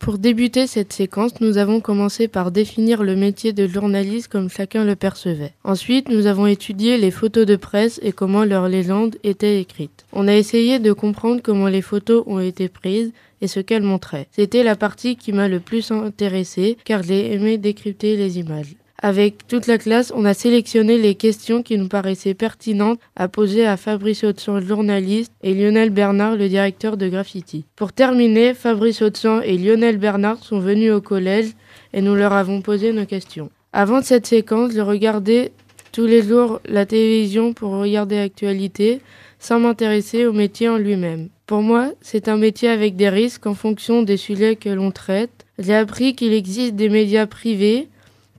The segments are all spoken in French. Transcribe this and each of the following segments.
Pour débuter cette séquence, nous avons commencé par définir le métier de journaliste comme chacun le percevait. Ensuite, nous avons étudié les photos de presse et comment leurs légendes étaient écrites. On a essayé de comprendre comment les photos ont été prises et ce qu'elles montraient. C'était la partie qui m'a le plus intéressé car j'ai aimé décrypter les images. Avec toute la classe, on a sélectionné les questions qui nous paraissaient pertinentes à poser à Fabrice Autsan, le journaliste, et Lionel Bernard, le directeur de Graffiti. Pour terminer, Fabrice Autsan et Lionel Bernard sont venus au collège et nous leur avons posé nos questions. Avant cette séquence, je regardais tous les jours la télévision pour regarder l'actualité sans m'intéresser au métier en lui-même. Pour moi, c'est un métier avec des risques en fonction des sujets que l'on traite. J'ai appris qu'il existe des médias privés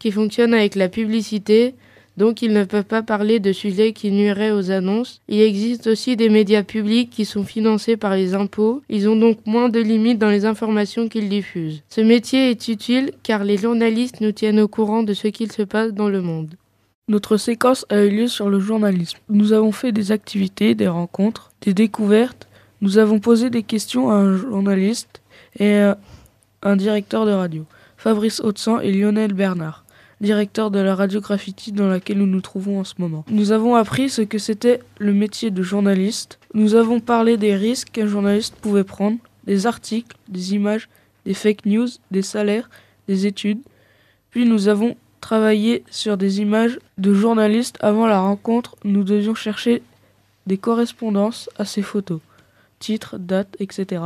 qui fonctionnent avec la publicité, donc ils ne peuvent pas parler de sujets qui nuiraient aux annonces. Il existe aussi des médias publics qui sont financés par les impôts, ils ont donc moins de limites dans les informations qu'ils diffusent. Ce métier est utile car les journalistes nous tiennent au courant de ce qu'il se passe dans le monde. Notre séquence a eu lieu sur le journalisme. Nous avons fait des activités, des rencontres, des découvertes. Nous avons posé des questions à un journaliste et à un directeur de radio, Fabrice Hautsan et Lionel Bernard directeur de la radio Graffiti dans laquelle nous nous trouvons en ce moment. Nous avons appris ce que c'était le métier de journaliste. Nous avons parlé des risques qu'un journaliste pouvait prendre, des articles, des images, des fake news, des salaires, des études. Puis nous avons travaillé sur des images de journalistes. Avant la rencontre, nous devions chercher des correspondances à ces photos, titres, dates, etc.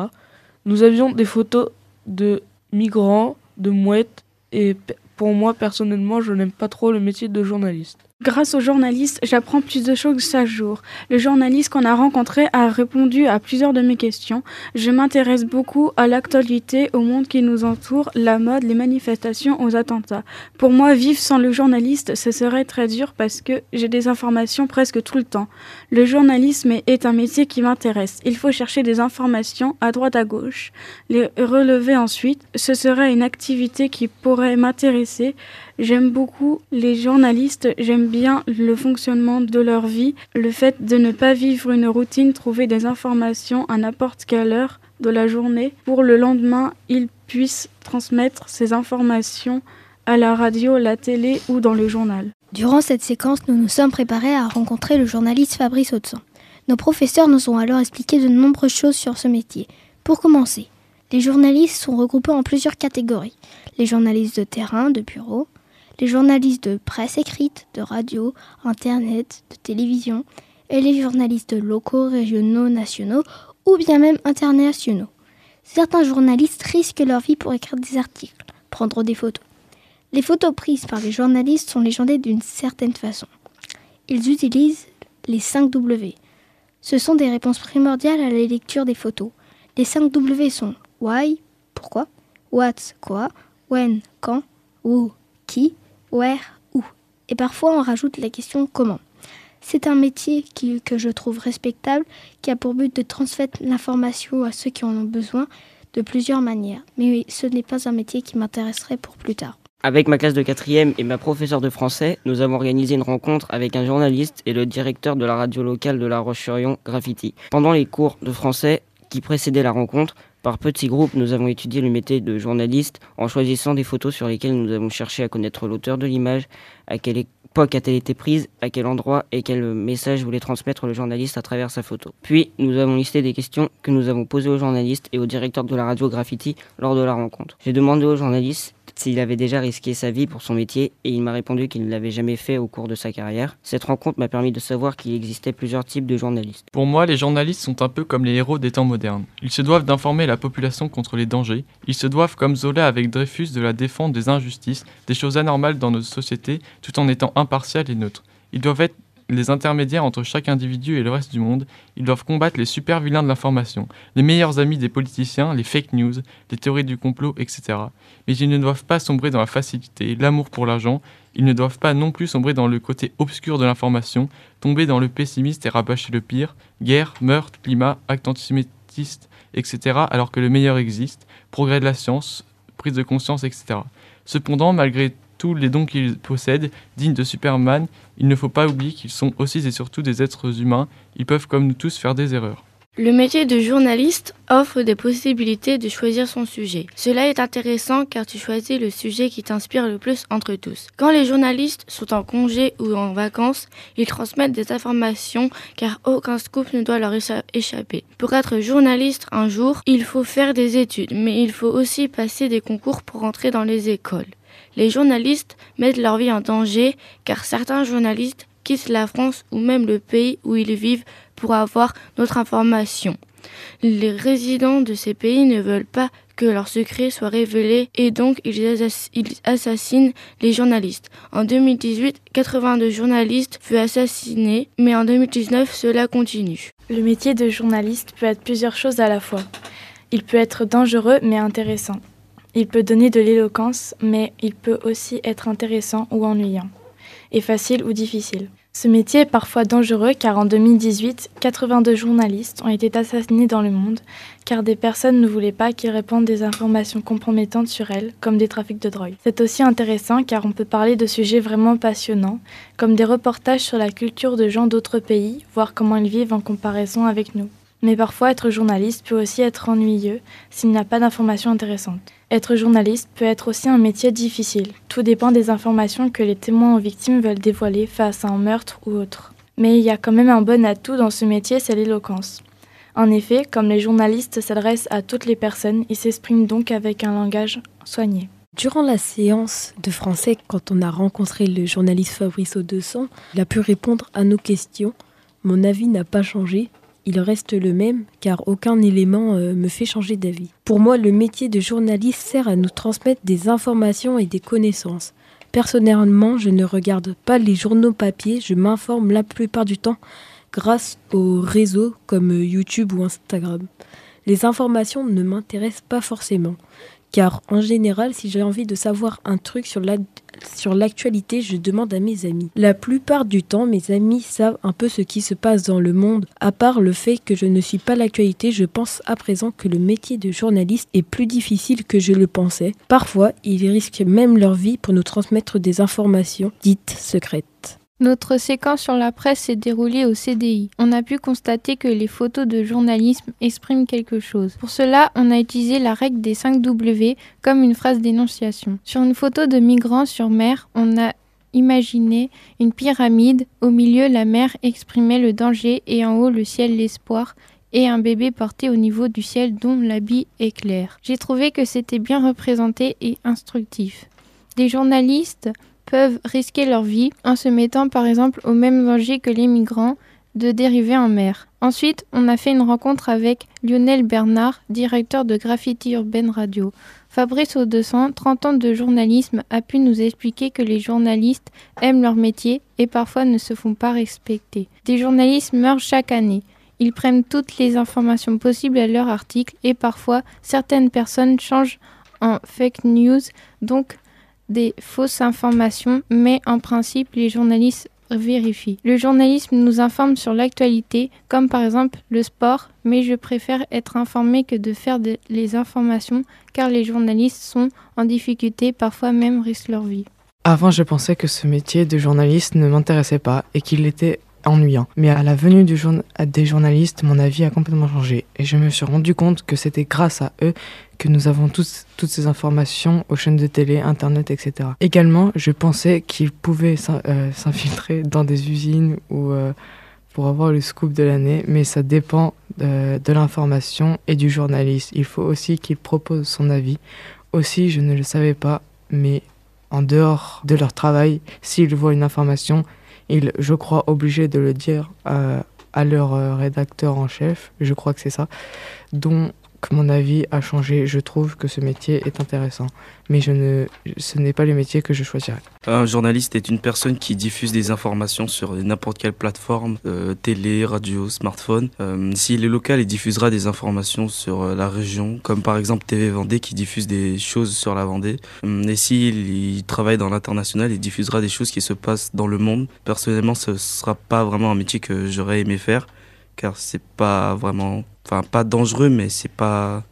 Nous avions des photos de migrants, de mouettes et pour moi, personnellement, je n'aime pas trop le métier de journaliste. Grâce au journaliste, j'apprends plus de choses chaque jour. Le journaliste qu'on a rencontré a répondu à plusieurs de mes questions. Je m'intéresse beaucoup à l'actualité, au monde qui nous entoure, la mode, les manifestations, aux attentats. Pour moi, vivre sans le journaliste, ce serait très dur parce que j'ai des informations presque tout le temps. Le journalisme est un métier qui m'intéresse. Il faut chercher des informations à droite à gauche, les relever ensuite. Ce serait une activité qui pourrait m'intéresser. J'aime beaucoup les journalistes, j'aime le fonctionnement de leur vie, le fait de ne pas vivre une routine, trouver des informations à n'importe quelle heure de la journée pour le lendemain, ils puissent transmettre ces informations à la radio, la télé ou dans le journal. Durant cette séquence, nous nous sommes préparés à rencontrer le journaliste Fabrice Autsan. Nos professeurs nous ont alors expliqué de nombreuses choses sur ce métier. Pour commencer, les journalistes sont regroupés en plusieurs catégories. Les journalistes de terrain, de bureau, les journalistes de presse écrite, de radio, internet, de télévision, et les journalistes locaux, régionaux, nationaux ou bien même internationaux. Certains journalistes risquent leur vie pour écrire des articles, prendre des photos. Les photos prises par les journalistes sont légendées d'une certaine façon. Ils utilisent les 5 W. Ce sont des réponses primordiales à la lecture des photos. Les 5 W sont why, pourquoi, what, quoi, when, quand, who, qui, où. Et parfois on rajoute la question comment. C'est un métier que je trouve respectable, qui a pour but de transmettre l'information à ceux qui en ont besoin de plusieurs manières. Mais ce n'est pas un métier qui m'intéresserait pour plus tard. Avec ma classe de quatrième et ma professeure de français, nous avons organisé une rencontre avec un journaliste et le directeur de la radio locale de La Roche-sur-Yon, Graffiti. Pendant les cours de français qui précédaient la rencontre, par petits groupes, nous avons étudié le métier de journaliste en choisissant des photos sur lesquelles nous avons cherché à connaître l'auteur de l'image, à quelle époque a-t-elle été prise, à quel endroit et quel message voulait transmettre le journaliste à travers sa photo. Puis, nous avons listé des questions que nous avons posées au journaliste et au directeur de la radio Graffiti lors de la rencontre. J'ai demandé au journaliste s'il avait déjà risqué sa vie pour son métier et il m'a répondu qu'il ne l'avait jamais fait au cours de sa carrière. Cette rencontre m'a permis de savoir qu'il existait plusieurs types de journalistes. Pour moi, les journalistes sont un peu comme les héros des temps modernes. Ils se doivent d'informer la population contre les dangers, ils se doivent, comme Zola avec Dreyfus, de la défendre des injustices, des choses anormales dans nos sociétés, tout en étant impartial et neutre. Ils doivent être les intermédiaires entre chaque individu et le reste du monde, ils doivent combattre les super vilains de l'information, les meilleurs amis des politiciens, les fake news, les théories du complot, etc. Mais ils ne doivent pas sombrer dans la facilité, l'amour pour l'argent, ils ne doivent pas non plus sombrer dans le côté obscur de l'information, tomber dans le pessimiste et rabâcher le pire, guerre, meurtre, climat, actes antisémitistes, etc. alors que le meilleur existe, progrès de la science, prise de conscience, etc. Cependant, malgré tous les dons qu'ils possèdent, dignes de Superman, il ne faut pas oublier qu'ils sont aussi et surtout des êtres humains, ils peuvent comme nous tous faire des erreurs. Le métier de journaliste offre des possibilités de choisir son sujet. Cela est intéressant car tu choisis le sujet qui t'inspire le plus entre tous. Quand les journalistes sont en congé ou en vacances, ils transmettent des informations car aucun scoop ne doit leur échapper. Pour être journaliste un jour, il faut faire des études, mais il faut aussi passer des concours pour entrer dans les écoles. Les journalistes mettent leur vie en danger car certains journalistes quittent la France ou même le pays où ils vivent pour avoir notre information. Les résidents de ces pays ne veulent pas que leurs secrets soient révélés et donc ils, assassinent les journalistes. En 2018, 82 journalistes furent assassinés, mais en 2019, cela continue. Le métier de journaliste peut être plusieurs choses à la fois. Il peut être dangereux mais intéressant. Il peut donner de l'éloquence, mais il peut aussi être intéressant ou ennuyant, et facile ou difficile. Ce métier est parfois dangereux car en 2018, 82 journalistes ont été assassinés dans le monde car des personnes ne voulaient pas qu'ils répandent des informations compromettantes sur elles, comme des trafics de drogue. C'est aussi intéressant car on peut parler de sujets vraiment passionnants, comme des reportages sur la culture de gens d'autres pays, voir comment ils vivent en comparaison avec nous. Mais parfois, être journaliste peut aussi être ennuyeux s'il n'y a pas d'informations intéressantes. Être journaliste peut être aussi un métier difficile. Tout dépend des informations que les témoins ou victimes veulent dévoiler face à un meurtre ou autre. Mais il y a quand même un bon atout dans ce métier, c'est l'éloquence. En effet, comme les journalistes s'adressent à toutes les personnes, ils s'expriment donc avec un langage soigné. Durant la séance de français, quand on a rencontré le journaliste Fabrice Audescent, il a pu répondre à nos questions. Mon avis n'a pas changé, il reste le même car aucun élément euh, me fait changer d'avis. Pour moi, le métier de journaliste sert à nous transmettre des informations et des connaissances. Personnellement, je ne regarde pas les journaux papier, je m'informe la plupart du temps grâce aux réseaux comme YouTube ou Instagram. Les informations ne m'intéressent pas forcément. Car en général, si j'ai envie de savoir un truc sur l'actualité, je demande à mes amis. La plupart du temps, mes amis savent un peu ce qui se passe dans le monde. À part le fait que je ne suis pas l'actualité, je pense à présent que le métier de journaliste est plus difficile que je le pensais. Parfois, ils risquent même leur vie pour nous transmettre des informations dites secrètes. Notre séquence sur la presse s'est déroulée au CDI. On a pu constater que les photos de journalisme expriment quelque chose. Pour cela, on a utilisé la règle des 5 W comme une phrase d'énonciation. Sur une photo de migrants sur mer, on a imaginé une pyramide. Au milieu, la mer exprimait le danger et en haut, le ciel, l'espoir et un bébé porté au niveau du ciel dont l'habit est clair. J'ai trouvé que c'était bien représenté et instructif. Des journalistes peuvent risquer leur vie en se mettant par exemple au même danger que les migrants de dériver en mer. Ensuite, on a fait une rencontre avec Lionel Bernard, directeur de Graffiti Urbaine Radio. Fabrice Audescent, 30 ans de journalisme, a pu nous expliquer que les journalistes aiment leur métier et parfois ne se font pas respecter. Des journalistes meurent chaque année. Ils prennent toutes les informations possibles à leur article et parfois certaines personnes changent en fake news, donc des fausses informations, mais en principe, les journalistes vérifient. Le journalisme nous informe sur l'actualité, comme par exemple le sport, mais je préfère être informé que de faire les informations, car les journalistes sont en difficulté, parfois même risquent leur vie. Avant, je pensais que ce métier de journaliste ne m'intéressait pas et qu'il était ennuyant. Mais à la venue des journalistes, mon avis a complètement changé et je me suis rendu compte que c'était grâce à eux que nous avons toutes ces informations aux chaînes de télé, internet, etc. Également, je pensais qu'ils pouvaient euh, s'infiltrer dans des usines euh, pour avoir le scoop de l'année, mais ça dépend de, de l'information et du journaliste. Il faut aussi qu'il propose son avis. Aussi, je ne le savais pas, mais en dehors de leur travail, s'ils voient une information, ils, je crois, obligés de le dire à, à leur euh, rédacteur en chef, je crois que c'est ça, dont mon avis a changé. Je trouve que ce métier est intéressant, mais je ne, ce n'est pas le métier que je choisirais. Un journaliste est une personne qui diffuse des informations sur n'importe quelle plateforme, euh, télé, radio, smartphone. Euh, S'il est local, il diffusera des informations sur euh, la région, comme par exemple TV Vendée qui diffuse des choses sur la Vendée. Et s'il travaille dans l'international, il diffusera des choses qui se passent dans le monde. Personnellement, ce ne sera pas vraiment un métier que j'aurais aimé faire, car c'est pas vraiment enfin pas dangereux, mais c'est pas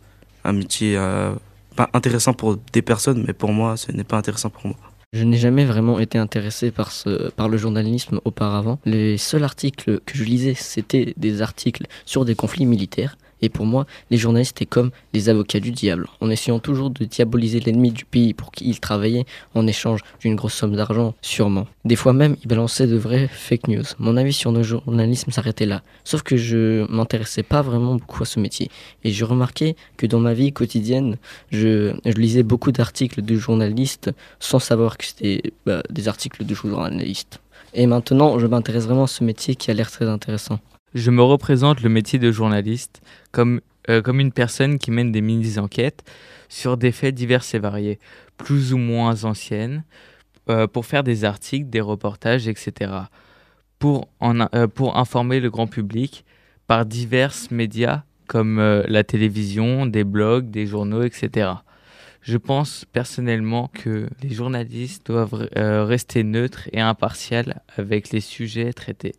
un métier euh, pas intéressant pour des personnes, mais pour moi, ce n'est pas intéressant pour moi. Je n'ai jamais vraiment été intéressé par, ce, par le journalisme auparavant. Les seuls articles que je lisais, c'était des articles sur des conflits militaires. Et pour moi, les journalistes étaient comme les avocats du diable, en essayant toujours de diaboliser l'ennemi du pays pour qui ils travaillaient en échange d'une grosse somme d'argent, sûrement. Des fois même, ils balançaient de vraies fake news. Mon avis sur le journalisme s'arrêtait là. Sauf que je m'intéressais pas vraiment beaucoup à ce métier. Et je remarquais que dans ma vie quotidienne, je, lisais beaucoup d'articles de journalistes sans savoir que c'était bah, des articles de journalistes. Et maintenant, je m'intéresse vraiment à ce métier qui a l'air très intéressant. Je me représente le métier de journaliste comme, euh, comme une personne qui mène des mini-enquêtes sur des faits divers et variés, plus ou moins anciennes, euh, pour faire des articles, des reportages, etc. Pour, euh, pour informer le grand public par divers médias comme la télévision, des blogs, des journaux, etc. Je pense personnellement que les journalistes doivent rester neutres et impartiaux avec les sujets traités,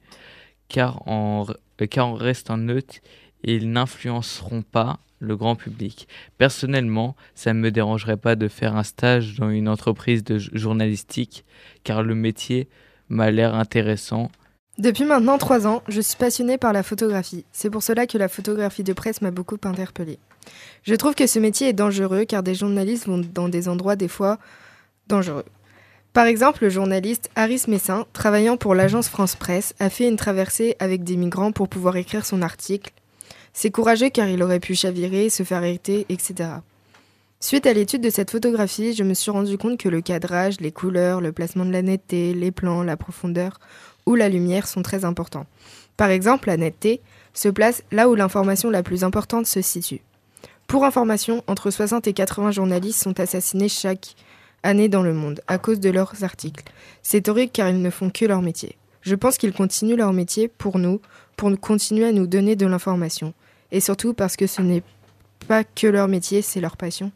car en, car en restant neutres, ils n'influenceront pas le grand public. Personnellement, ça ne me dérangerait pas de faire un stage dans une entreprise de journalistique, car le métier m'a l'air intéressant. Depuis maintenant trois ans, je suis passionnée par la photographie. C'est pour cela que la photographie de presse m'a beaucoup interpellée. Je trouve que ce métier est dangereux car des journalistes vont dans des endroits des fois dangereux. Par exemple, le journaliste Harris Messin, travaillant pour l'agence France Presse, a fait une traversée avec des migrants pour pouvoir écrire son article c'est courageux car il aurait pu chavirer, se faire arrêter, etc. Suite à l'étude de cette photographie, je me suis rendu compte que le cadrage, les couleurs, le placement de la netteté, les plans, la profondeur ou la lumière sont très importants. Par exemple, la netteté se place là où l'information la plus importante se situe. Pour information, entre 60 et 80 journalistes sont assassinés chaque année dans le monde à cause de leurs articles. C'est horrible car ils ne font que leur métier. Je pense qu'ils continuent leur métier pour nous, pour continuer à nous donner de l'information et surtout parce que ce n'est pas que leur métier, c'est leur passion.